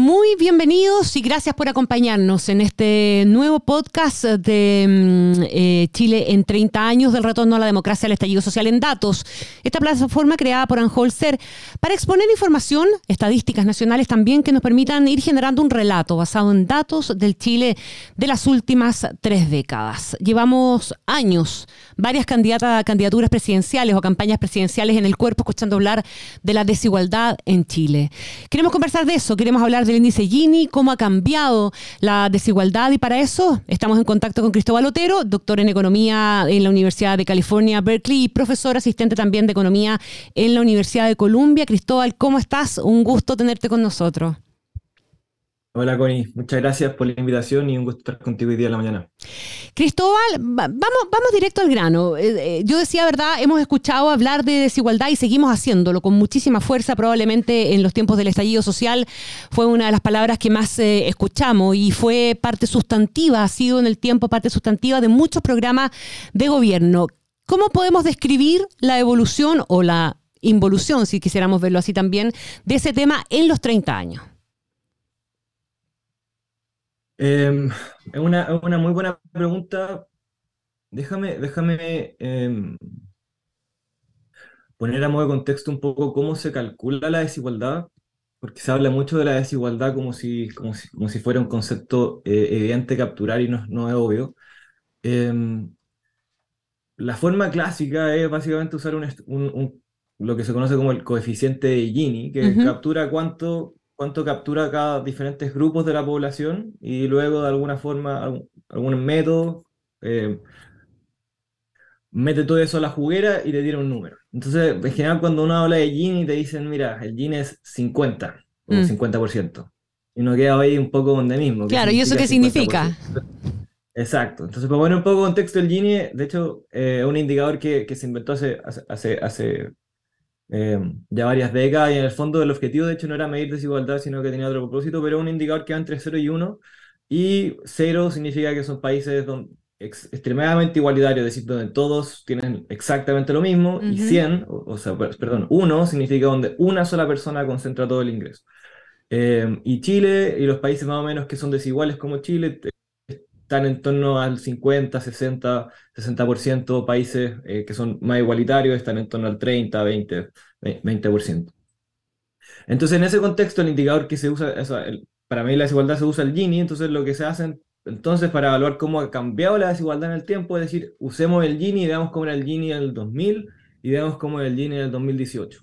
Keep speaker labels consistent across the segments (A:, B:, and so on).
A: Muy bienvenidos y gracias por acompañarnos en este nuevo podcast de mm, eh, Chile en 30 años del retorno a la democracia al estallido social en datos. Esta plataforma creada por Anholster para exponer información, estadísticas nacionales también que nos permitan ir generando un relato basado en datos del Chile de las últimas tres décadas. Llevamos años, varias candidaturas presidenciales o campañas presidenciales en el cuerpo escuchando hablar de la desigualdad en Chile. Queremos conversar de eso, queremos hablar del índice Gini, cómo ha cambiado la desigualdad y para eso estamos en contacto con Cristóbal Otero, doctor en economía en la Universidad de California, Berkeley y profesor asistente también de economía en la Universidad de Columbia. Cristóbal, ¿cómo estás? Un gusto tenerte con nosotros.
B: Hola Connie, muchas gracias por la invitación y un gusto estar contigo hoy día en la mañana.
A: Cristóbal, vamos, vamos directo al grano. Eh, eh, yo decía, ¿verdad? Hemos escuchado hablar de desigualdad y seguimos haciéndolo con muchísima fuerza. Probablemente en los tiempos del estallido social fue una de las palabras que más eh, escuchamos y fue parte sustantiva, ha sido en el tiempo parte sustantiva de muchos programas de gobierno. ¿Cómo podemos describir la evolución o la involución, si quisiéramos verlo así también, de ese tema en los 30 años?
B: Em, es una, una, muy buena pregunta. Déjame, déjame em, poner a modo de contexto un poco cómo se calcula la desigualdad, porque se habla mucho de la desigualdad como si, como si, como si fuera un concepto eh, evidente capturar y no, no es obvio. Em, la forma clásica es básicamente usar un, un, lo que se conoce como el coeficiente de Gini, que captura cuánto cuánto captura cada diferentes grupos de la población y luego de alguna forma, algún, método, eh, mete todo eso a la juguera y te tira un número. Entonces, en general, cuando uno habla de Gini, te dicen, mira, el Gini es 50 o 50%. Mm. Y uno queda ahí un poco donde mismo.
A: Claro, ¿y eso qué significa?
B: Exacto. Entonces, para poner un poco de contexto, el Gini, de hecho, eh, es un indicador que, que se inventó hace, hace, hace eh, ya varias décadas y en el fondo el objetivo de hecho no era medir desigualdad, sino que tenía otro propósito, pero un indicador que va entre 0 y 1 y 0 significa que son países donde, extremadamente igualitarios, es decir, donde todos tienen exactamente lo mismo y 100, o, sea, perdón, 1 significa donde una sola persona concentra todo el ingreso. Eh, y Chile y los países más o menos que son desiguales como Chile están en torno al 50, 60, 60%, países eh, que son más igualitarios están en torno al 30, 20, 20%. Entonces, en ese contexto, el indicador que se usa, para medir la desigualdad se usa el Gini, entonces lo que se hace entonces para evaluar cómo ha cambiado la desigualdad en el tiempo, es decir, usemos el Gini y veamos cómo era el Gini en el 2000 y veamos cómo era el Gini en el 2018.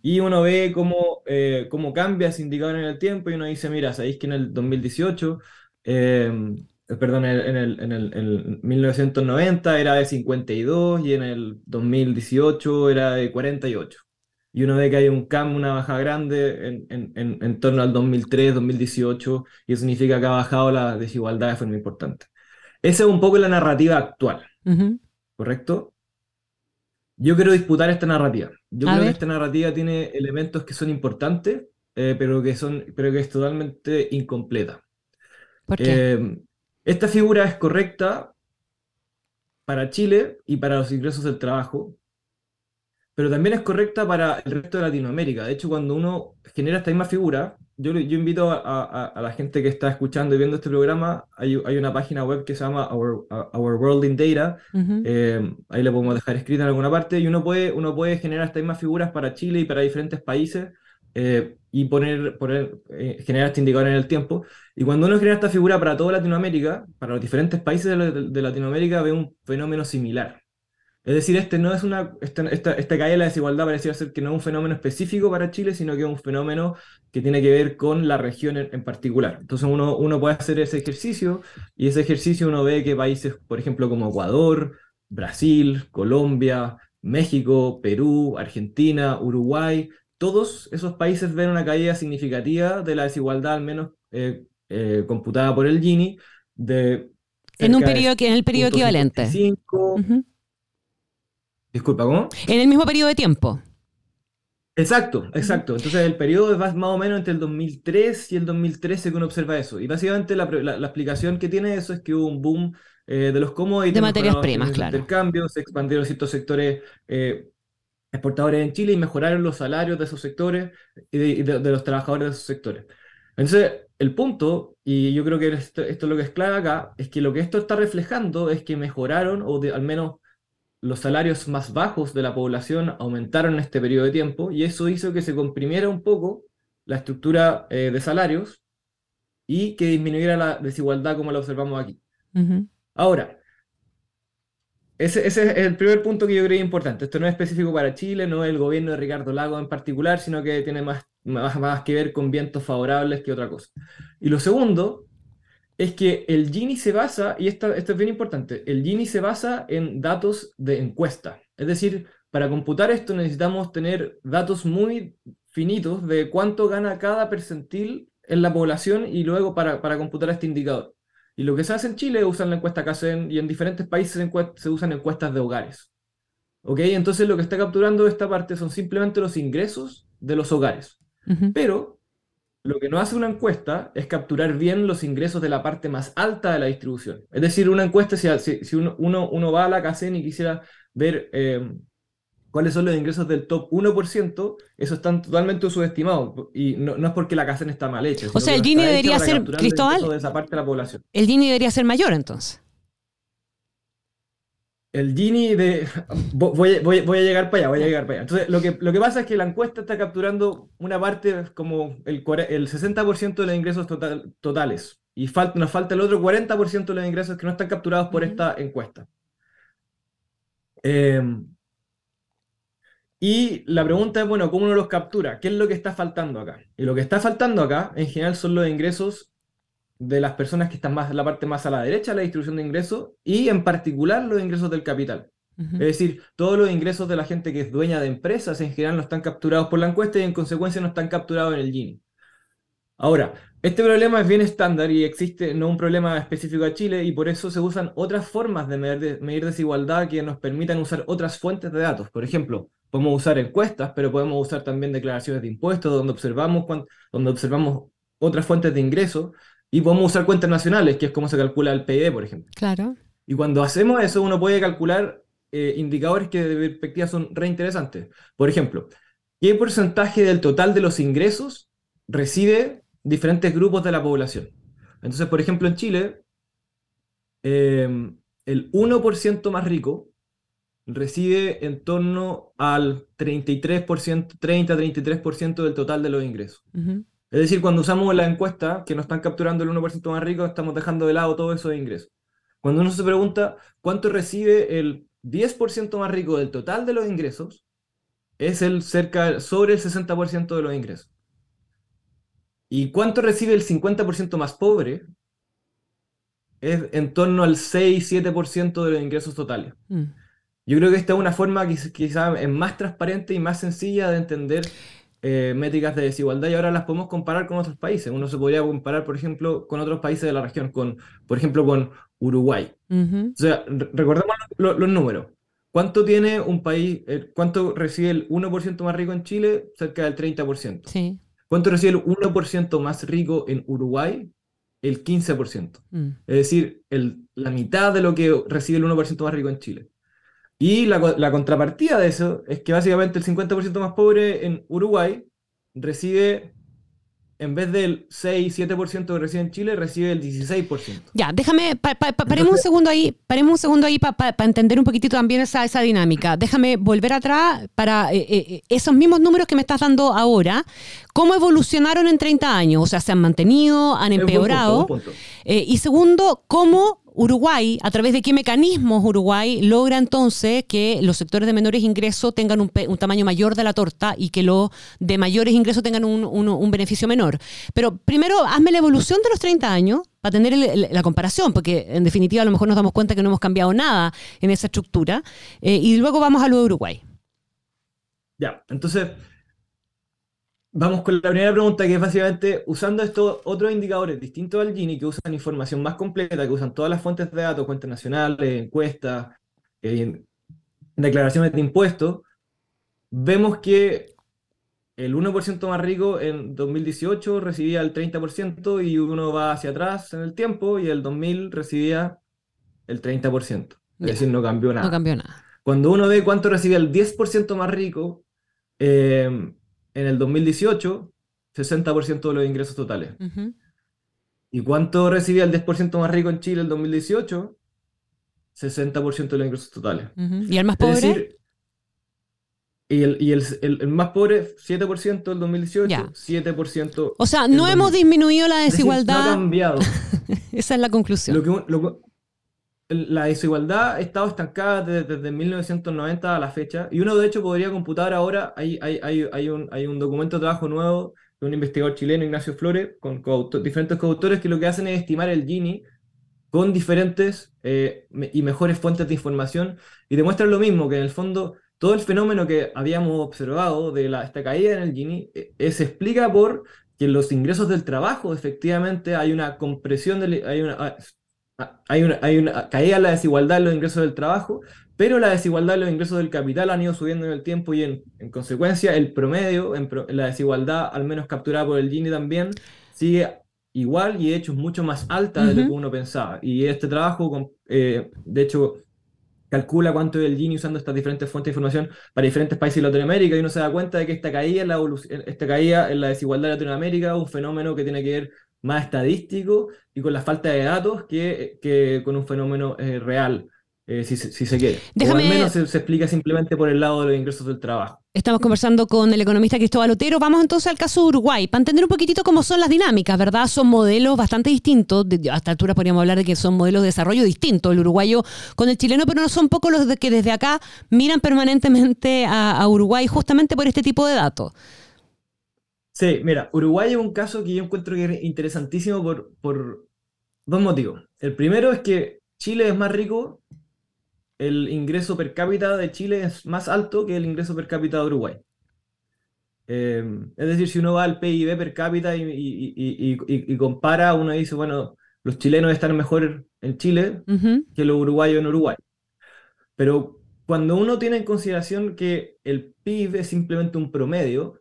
B: Y uno ve cómo, eh, cómo cambia ese indicador en el tiempo y uno dice, mira, sabéis que en el 2018 eh, eh, perdón, en el, en, el, en 1990 era de 52 y en el 2018 era de 48. Y uno ve que hay un cambio, una baja grande en, en, en, torno al 2003, 2018, y eso significa que ha bajado la desigualdad de forma importante. Esa es un poco la narrativa actual, ¿correcto? Yo quiero disputar esta narrativa. Yo creo que esta narrativa tiene elementos que son importantes, eh, pero, que son, pero que es totalmente incompleta.
A: ¿Por qué?
B: Eh, esta figura es correcta para Chile y para los ingresos del trabajo, pero también es correcta para el resto de Latinoamérica. De hecho, cuando uno genera esta misma figura, yo, yo invito a, la gente que está escuchando y viendo este programa, hay, una página web que se llama Our, World in Data, eh, ahí la podemos dejar escrita en alguna parte, y uno puede, uno puede generar estas mismas figuras para Chile y para diferentes países eh, y poner, eh, generar este indicador en el tiempo. Y cuando uno genera esta figura para toda Latinoamérica, para los diferentes países de, Latinoamérica, ve un fenómeno similar. Es decir, este no es una, esta, esta, esta caída de la desigualdad pareciera ser que no es un fenómeno específico para Chile, sino que es un fenómeno que tiene que ver con la región en, particular. Entonces uno, uno puede hacer ese ejercicio y ese ejercicio uno ve que países, por ejemplo, como Ecuador, Brasil, Colombia, México, Perú, Argentina, Uruguay, todos esos países ven una caída significativa de la desigualdad, al menos eh, eh, computada por el Gini, de...
A: En, un periodo, en el periodo equivalente.
B: Disculpa, ¿cómo?
A: En el mismo periodo de tiempo.
B: Exacto, exacto. Entonces el periodo es más o menos entre el 2003 y el 2013 que uno observa eso. Y básicamente la, la, explicación que tiene eso es que hubo un boom eh, de los commodities.
A: De materias primas, claro.
B: Intercambios, se expandieron ciertos sectores eh, exportadores en Chile y mejoraron los salarios de esos sectores y de, los trabajadores de esos sectores. Entonces, el punto, y yo creo que esto, es lo que es clave acá, es que lo que esto está reflejando es que mejoraron, o al menos los salarios más bajos de la población aumentaron en este periodo de tiempo, y eso hizo que se comprimiera un poco la estructura eh, de salarios y que disminuyera la desigualdad como la observamos aquí. Ahora, ese, es el primer punto que yo creo importante. Esto no es específico para Chile, no es el gobierno de Ricardo Lago en particular, sino que tiene más, más, que ver con vientos favorables que otra cosa. Y lo segundo es que el Gini se basa, y esto, esto es bien importante, el Gini se basa en datos de encuesta. Es decir, para computar esto necesitamos tener datos muy finitos de cuánto gana cada percentil en la población y luego para, para computar este indicador. Y lo que se hace en Chile es usar la encuesta CACEN y en diferentes países se usan encuestas de hogares. ¿Ok? Entonces lo que está capturando esta parte son simplemente los ingresos de los hogares. Pero lo que no hace una encuesta es capturar bien los ingresos de la parte más alta de la distribución. Es decir, una encuesta, si, si, uno, uno, va a la CACEN y quisiera ver eh, cuáles son los ingresos del top 1%, eso están totalmente subestimados. Y no, es porque la casa está mal hecha.
A: O sea, el Gini debería ser, Cristóbal,
B: de esa parte de la población.
A: el Gini debería ser mayor entonces.
B: El Gini de... Voy, voy, voy, a llegar para allá, voy a llegar para allá. Entonces, lo que, lo que pasa es que la encuesta está capturando una parte como el, el 60% de los ingresos total, totales. Y falta, nos falta el otro 40% de los ingresos que no están capturados por esta encuesta. Eh, y la pregunta es, bueno, ¿cómo uno los captura? ¿Qué es lo que está faltando acá? Y lo que está faltando acá, en general, son los ingresos de las personas que están más en la parte más a la derecha de la distribución de ingresos y en particular los ingresos del capital. Es decir, todos los ingresos de la gente que es dueña de empresas en general no están capturados por la encuesta y en consecuencia no están capturados en el Gini. Ahora, este problema es bien estándar y existe no un problema específico a Chile y por eso se usan otras formas de medir, medir desigualdad que nos permitan usar otras fuentes de datos. Por ejemplo, Podemos usar encuestas, pero podemos usar también declaraciones de impuestos, donde observamos, donde observamos otras fuentes de ingresos, y podemos usar cuentas nacionales, que es como se calcula el PIB, por ejemplo.
A: Claro.
B: Y cuando hacemos eso, uno puede calcular eh, indicadores que de perspectiva son reinteresantes. Por ejemplo, ¿qué porcentaje del total de los ingresos recibe diferentes grupos de la población? Entonces, por ejemplo, en Chile, eh, el 1% más rico recibe en torno al 33%, 30-33% del total de los ingresos. Es decir, cuando usamos la encuesta, que nos están capturando el 1% más rico, estamos dejando de lado todo eso de ingresos. Cuando uno se pregunta cuánto recibe el 10% más rico del total de los ingresos, es el cerca sobre el 60% de los ingresos. ¿Y cuánto recibe el 50% más pobre? Es en torno al 6-7% de los ingresos totales. Mm. Yo creo que esta es una forma que quizás es más transparente y más sencilla de entender eh, métricas de desigualdad y ahora las podemos comparar con otros países. Uno se podría comparar, por ejemplo, con otros países de la región, con, por ejemplo, con Uruguay. O sea, recordemos los números. ¿Cuánto tiene un país, eh, cuánto recibe el 1% más rico en Chile? Cerca del 30%.
A: Sí.
B: ¿Cuánto recibe el 1% más rico en Uruguay? El 15%. Mm. Es decir, el, la mitad de lo que recibe el 1% más rico en Chile. Y la, la, contrapartida de eso es que básicamente el 50% más pobre en Uruguay recibe, en vez del 6-7% que recibe en Chile, recibe el 16%.
A: Ya, déjame, paremos un segundo ahí, paremos un segundo ahí para entender un poquitito también esa, esa dinámica. Déjame volver atrás para eh, eh, esos mismos números que me estás dando ahora, ¿cómo evolucionaron en 30 años? O sea, ¿se han mantenido, han empeorado? Eh, y segundo, ¿cómo Uruguay, a través de qué mecanismos Uruguay logra entonces que los sectores de menores ingresos tengan un, tamaño mayor de la torta y que los de mayores ingresos tengan un, beneficio menor. Pero primero, hazme la evolución de los 30 años para tener la comparación, porque en definitiva a lo mejor nos damos cuenta que no hemos cambiado nada en esa estructura. Eh, y luego vamos a lo de Uruguay.
B: Ya, entonces Vamos con la primera pregunta, que es básicamente usando estos otros indicadores distintos al Gini, que usan información más completa, que usan todas las fuentes de datos, cuentas nacionales, encuestas, eh, declaraciones de impuestos, vemos que el 1% más rico en 2018 recibía el 30% y uno va hacia atrás en el tiempo y el 2000 recibía el 30%. Es decir, no cambió nada.
A: No cambió nada.
B: Cuando uno ve cuánto recibía el 10% más rico eh, en el 2018, 60% de los ingresos totales. ¿Y cuánto recibía el 10% más rico en Chile en el 2018? 60% de los ingresos totales.
A: ¿Y el más pobre?
B: Es decir, y el, y el, el, más pobre, 7% en 2018, 7%.
A: O sea, no hemos disminuido la desigualdad.
B: no ha cambiado.
A: Esa es la conclusión.
B: Lo la desigualdad ha estado estancada desde, 1990 a la fecha, y uno de hecho podría computar ahora, hay, hay, hay, hay, un, hay un documento de trabajo nuevo de un investigador chileno, Ignacio Flores, con diferentes coautores que lo que hacen es estimar el Gini con diferentes eh, y mejores fuentes de información, y demuestran lo mismo, que en el fondo todo el fenómeno que habíamos observado de la, esta caída en el Gini eh, se explica por que en los ingresos del trabajo efectivamente hay una compresión, de, hay, una, ah, hay, una, hay una caída en la desigualdad en los ingresos del trabajo, pero la desigualdad en los ingresos del capital han ido subiendo en el tiempo y en, en consecuencia el promedio, en la desigualdad al menos capturada por el Gini también, sigue igual y de hecho es mucho más alta de lo que uno pensaba. Y este trabajo, eh, de hecho, calcula cuánto es el Gini usando estas diferentes fuentes de información para diferentes países de Latinoamérica y uno se da cuenta de que esta caída en la, esta caída en la desigualdad de Latinoamérica es un fenómeno que tiene que ver más estadístico y con la falta de datos que, que con un fenómeno eh, real. Eh, si, se quiere.
A: Déjame...
B: O al menos se, explica simplemente por el lado de los ingresos del trabajo.
A: Estamos conversando con el economista Cristóbal Otero. Vamos entonces al caso de Uruguay, para entender un poquitito cómo son las dinámicas, ¿verdad? Son modelos bastante distintos. A esta altura podríamos hablar de que son modelos de desarrollo distintos, el uruguayo con el chileno, pero no son pocos los de que desde acá miran permanentemente a, Uruguay justamente por este tipo de datos.
B: Sí, mira, Uruguay es un caso que yo encuentro que es interesantísimo por, por dos motivos. El primero es que Chile es más rico el ingreso per cápita de Chile es más alto que el ingreso per cápita de Uruguay. Em, es decir, si uno va al PIB per cápita y, compara, uno dice, bueno, los chilenos están mejor en Chile que los uruguayos en Uruguay. Pero cuando uno tiene en consideración que el PIB es simplemente un promedio,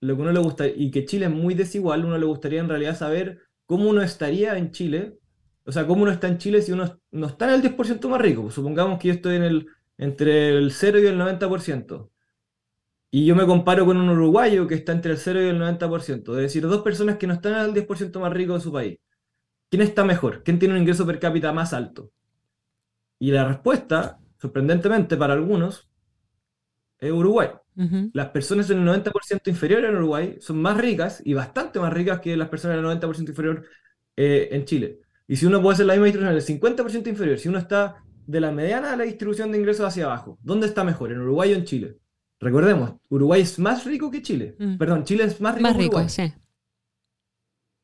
B: lo que uno le gusta, y que Chile es muy desigual, uno le gustaría en realidad saber cómo uno estaría en Chile o sea, ¿cómo uno está en Chile si uno no está en el 10% más rico? Pues supongamos que yo estoy en el, entre el 0 y el 90%. Y yo me comparo con un uruguayo que está entre el 0 y el 90%. Es decir, dos personas que no están el 10% más rico de su país. ¿Quién está mejor? ¿Quién tiene un ingreso per cápita más alto? Y la respuesta, sorprendentemente para algunos, es Uruguay. Las personas en el 90% inferior en Uruguay son más ricas y bastante más ricas que las personas en el 90% inferior eh, en Chile. Y si uno puede hacer la misma distribución, el 50% inferior, si uno está de la mediana a la distribución de ingresos hacia abajo, ¿dónde está mejor? ¿En Uruguay o en Chile? Recordemos, Uruguay es más rico que Chile. Mm. Perdón, Chile es más rico
A: más que Uruguay. sí.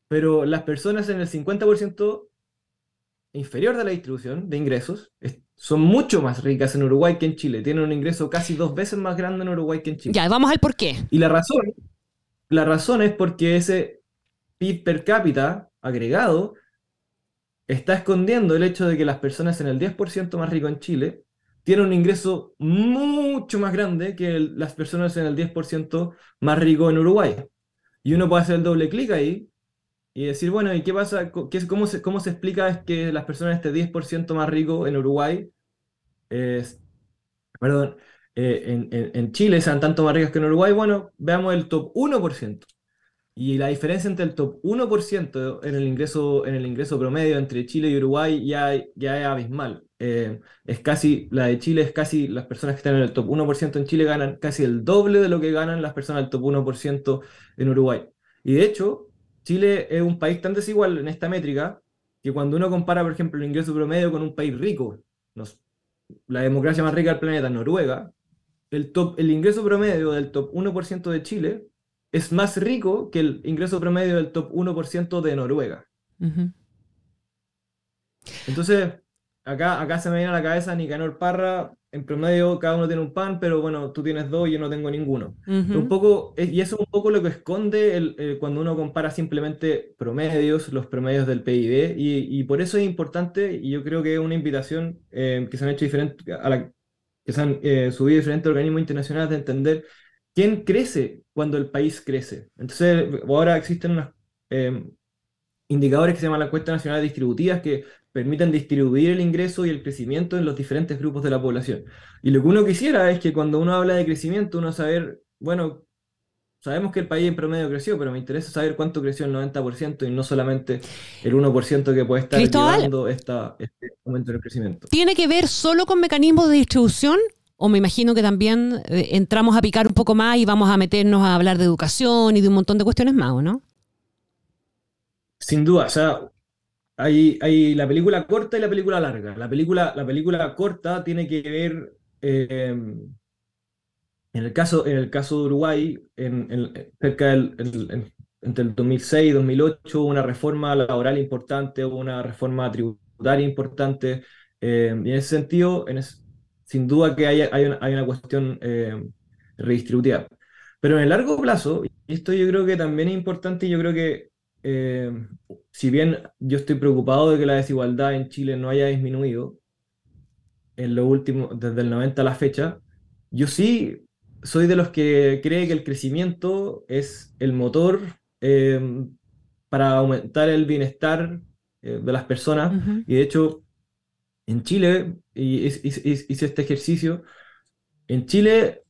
B: Pero las personas en el 50% inferior de la distribución de ingresos son mucho más ricas en Uruguay que en Chile. Tienen un ingreso casi dos veces más grande en Uruguay que en Chile.
A: Ya, vamos al por qué.
B: Y la razón, la razón es porque ese PIB per cápita agregado está escondiendo el hecho de que las personas en el 10% más rico en Chile tienen un ingreso mucho más grande que las personas en el 10% más rico en Uruguay. Y uno puede hacer el doble clic ahí y decir, bueno, ¿y qué pasa? ¿Qué, cómo, se, ¿Cómo se explica que las personas este 10% más rico en Uruguay, perdón, eh, en, en Chile sean tanto más ricos que en Uruguay? Bueno, veamos el top 1%. Y la diferencia entre el top 1% en el ingreso, en el ingreso promedio entre Chile y Uruguay ya, ya es abismal. Eh, es casi, la de Chile es casi, las personas que están en el top 1% en Chile ganan casi el doble de lo que ganan las personas del top 1% en Uruguay. Y de hecho, Chile es un país tan desigual en esta métrica que cuando uno compara, por ejemplo, el ingreso promedio con un país rico, la democracia más rica del planeta, Noruega, el, top, el ingreso promedio del top 1% de Chile es más rico que el ingreso promedio del top 1% de Noruega. Entonces, acá, acá se me viene a la cabeza Nicanor Parra, en promedio cada uno tiene un pan, pero bueno, tú tienes dos y yo no tengo ninguno. un poco, y eso es un poco lo que esconde el, cuando uno compara simplemente promedios, los promedios del PIB, y, por eso es importante, y yo creo que es una invitación eh, que se han hecho diferente a la, que se han eh, subido diferentes organismos internacionales de entender quién crece cuando el país crece. Entonces, ahora existen unos em, indicadores que se llaman la cuesta nacional distributivas que permiten distribuir el ingreso y el crecimiento en los diferentes grupos de la población. Y lo que uno quisiera es que cuando uno habla de crecimiento, uno saber, bueno, sabemos que el país en promedio creció, pero me interesa saber cuánto creció el 90% y no solamente el 1% que puede estar llevando esta, este aumento del crecimiento.
A: ¿Tiene que ver solo con mecanismos de distribución? O me imagino que también eh, entramos a picar un poco más y vamos a meternos a hablar de educación y de un montón de cuestiones más, ¿o no?
B: Sin duda, o sea, hay, hay la película corta y la película larga. La película, la película corta tiene que ver, eh, en, el caso, en el caso de Uruguay, en, cerca del, entre el 2006 y 2008 hubo una reforma laboral importante, hubo una reforma tributaria importante, eh, y en ese sentido, en sin duda que hay, hay, una, hay una cuestión eh, redistributiva. Pero en el largo plazo, y esto yo creo que también es importante, yo creo que eh, si bien yo estoy preocupado de que la desigualdad en Chile no haya disminuido en lo último, desde el 90 a la fecha, yo sí soy de los que cree que el crecimiento es el motor eh, para aumentar el bienestar eh, de las personas. Y de hecho, en Chile, y hice este ejercicio, en Chile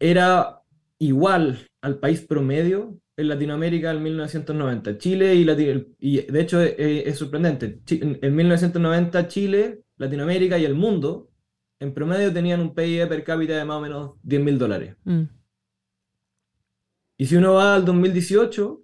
B: era igual al país promedio en Latinoamérica en 1990. Chile y, y de hecho es, sorprendente. en 1990 Chile, Latinoamérica y el mundo en promedio tenían un PIB per cápita de más o menos 10 mil dólares. Mm. Y si uno va al 2018,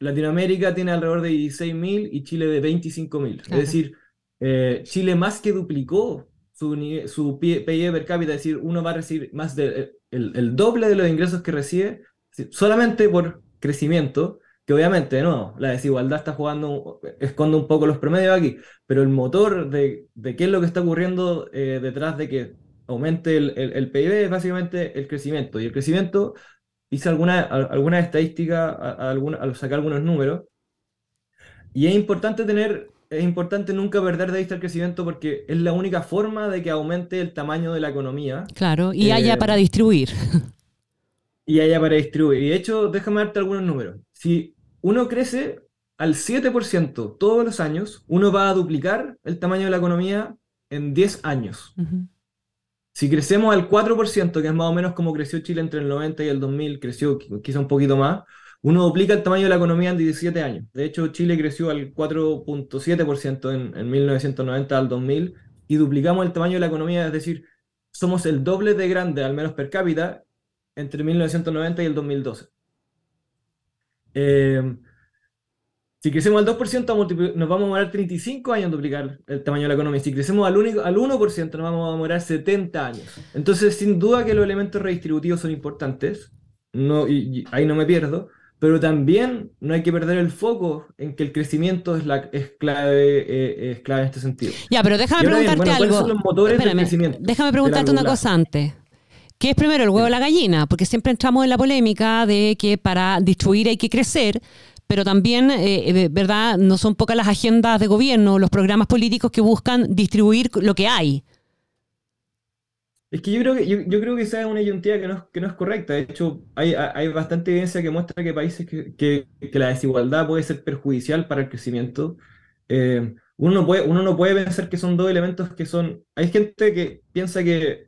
B: Latinoamérica tiene alrededor de 16 mil y Chile de 25 mil. Es decir, eh, Chile más que duplicó su, su PIB per cápita, es decir, uno va a recibir más del el doble de los ingresos que recibe solamente por crecimiento, que obviamente no, la desigualdad está jugando, esconde un poco los promedios aquí, pero el motor de, qué es lo que está ocurriendo eh, detrás de que aumente el, el, PIB es básicamente el crecimiento. Y el crecimiento, hice alguna, alguna estadística, al sacar algunos números, y es importante tener, es importante nunca perder de vista el crecimiento porque es la única forma de que aumente el tamaño de la economía.
A: Claro, y haya eh, para distribuir.
B: Y haya para distribuir. Y de hecho, déjame darte algunos números. Si uno crece al 7% todos los años, uno va a duplicar el tamaño de la economía en 10 años. Si crecemos al 4%, que es más o menos como creció Chile entre el 90 y el 2000, creció quizá un poquito más, uno duplica el tamaño de la economía en 17 años. De hecho, Chile creció al 4.7% en, en 1990 al 2000 y duplicamos el tamaño de la economía, es decir, somos el doble de grande, al menos per cápita, entre 1990 y el 2012. Eh, si crecemos al 2%, nos vamos a demorar 35 años en duplicar el tamaño de la economía. Si crecemos al, único, al 1%, nos vamos a demorar 70 años. Entonces, sin duda que los elementos redistributivos son importantes, no, y, ahí no me pierdo, pero también no hay que perder el foco en que el crecimiento es, la, es, clave, eh, es clave en este sentido.
A: Ya, pero déjame preguntarte algo. déjame preguntarte una cosa antes. ¿Qué es primero el huevo o la gallina? Porque siempre entramos en la polémica de que para distribuir hay que crecer, pero también, eh, eh, ¿verdad? No son pocas las agendas de gobierno, los programas políticos que buscan distribuir lo que hay.
B: Es que yo creo que, yo, creo que esa es una identidad que no, es correcta. De hecho, hay, bastante evidencia que muestra que países que, la desigualdad puede ser perjudicial para el crecimiento. Eh, uno no puede pensar que son dos elementos que son... Hay gente que piensa que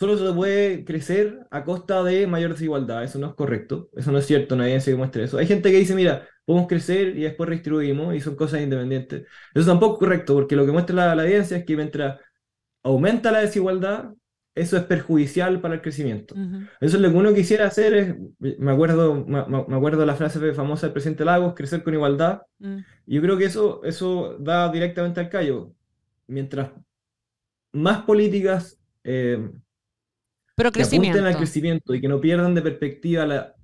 B: solo se puede crecer a costa de mayor desigualdad. Eso no es correcto. Eso no es cierto. Nadie se demuestra eso. Hay gente que dice, mira, podemos crecer y después redistribuimos y son cosas independientes. Eso tampoco es correcto, porque lo que muestra la, la evidencia es que mientras aumenta la desigualdad, eso es perjudicial para el crecimiento. Eso es lo que uno quisiera hacer es, me acuerdo, me, acuerdo la frase famosa del presidente Lagos, crecer con igualdad. Y yo creo que eso, eso da directamente al callo. Mientras más políticas eh,
A: pero crecimiento.
B: que apunten al crecimiento y que no pierdan de perspectiva la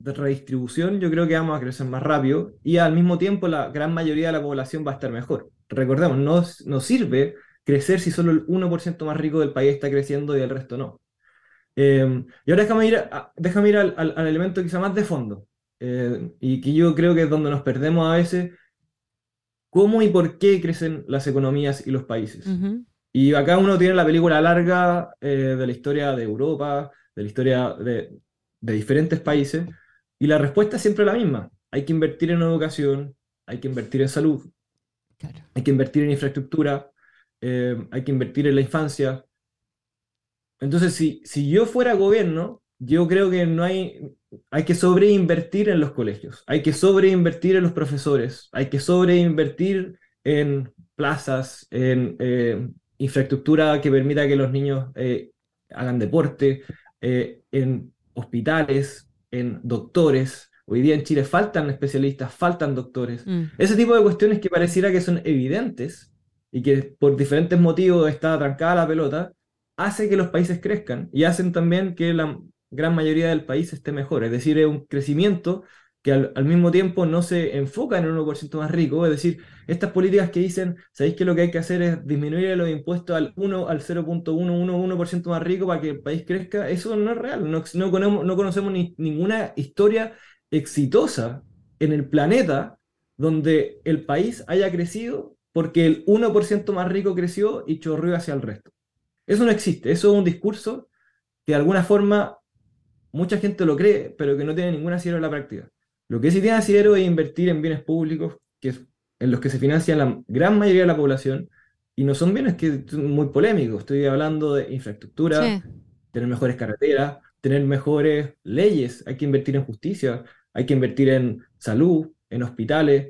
B: redistribución, yo creo que vamos a crecer más rápido y al mismo tiempo la gran mayoría de la población va a estar mejor. Recordemos, no, no sirve crecer si solo el 1% más rico del país está creciendo y el resto no. Eh, y ahora déjame ir, déjame ir al, al, elemento quizá más de fondo, eh, y que yo creo que es donde nos perdemos a veces, cómo y por qué crecen las economías y los países. Y acá uno tiene la película larga eh, de la historia de Europa, de la historia de, de diferentes países, y la respuesta es siempre la misma. Hay que invertir en educación, hay que invertir en salud, hay que invertir en infraestructura, eh, hay que invertir en la infancia. Entonces, si, si yo fuera gobierno, yo creo que no hay, hay que sobreinvertir en los colegios, hay que sobreinvertir en los profesores, hay que sobreinvertir en plazas, en eh, infraestructura que permita que los niños eh, hagan deporte, en hospitales, en doctores, Hoy día en Chile faltan especialistas, faltan doctores. Mm. Ese tipo de cuestiones que pareciera que son evidentes y que por diferentes motivos está trancada la pelota, hace que los países crezcan y hacen también que la gran mayoría del país esté mejor. Es decir, es un crecimiento que al, mismo tiempo no se enfoca en el 1% más rico. Es decir, estas políticas que dicen, ¿sabéis que lo que hay que hacer es disminuir los impuestos al 1, al 0.111% más rico para que el país crezca? Eso no es real. No, no, conocemos, ni, ninguna historia exitosa en el planeta donde el país haya crecido porque el 1% más rico creció y chorrió hacia el resto. Eso no existe, eso es un discurso que de alguna forma mucha gente lo cree, pero que no tiene ningún asidero en la práctica. Lo que sí tiene asidero es invertir en bienes públicos, que es en los que se financia la gran mayoría de la población, y no son bienes que son muy polémicos. Estoy hablando de infraestructura, tener mejores carreteras, tener mejores leyes, hay que invertir en justicia, hay que invertir en salud, en hospitales.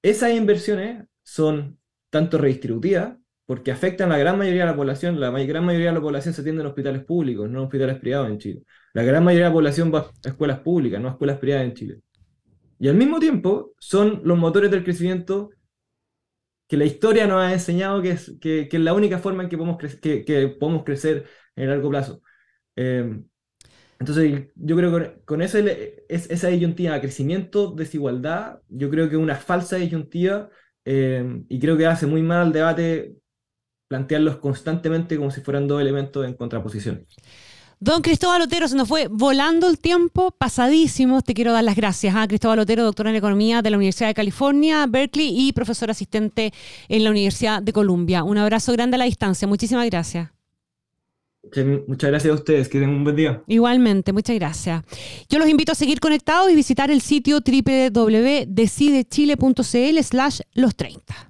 B: Esas inversiones son tanto redistributivas, porque afectan a la gran mayoría de la población. La gran mayoría de la población se atiende en hospitales públicos, no en hospitales privados en Chile. La gran mayoría de la población va a escuelas públicas, no a escuelas privadas en Chile. Y al mismo tiempo son los motores del crecimiento que la historia nos ha enseñado que es, que, es la única forma en que podemos, que, que podemos crecer en el largo plazo. Eh, entonces, yo creo que con ese, esa disyuntiva, crecimiento, desigualdad, yo creo que es una falsa disyuntiva eh, y creo que hace muy mal al debate plantearlos constantemente como si fueran dos elementos en contraposición.
A: Don Cristóbal Otero, se nos fue volando el tiempo, pasadísimo. Te quiero dar las gracias a ¿ah? Cristóbal Otero, doctor en Economía de la Universidad de California, Berkeley y profesor asistente en la Universidad de Columbia. Un abrazo grande a la distancia. Muchísimas gracias.
B: Muchas gracias a ustedes, que tengan un buen día.
A: Igualmente, muchas gracias. Yo los invito a seguir conectados y visitar el sitio www.decidechile.cl slash los 30.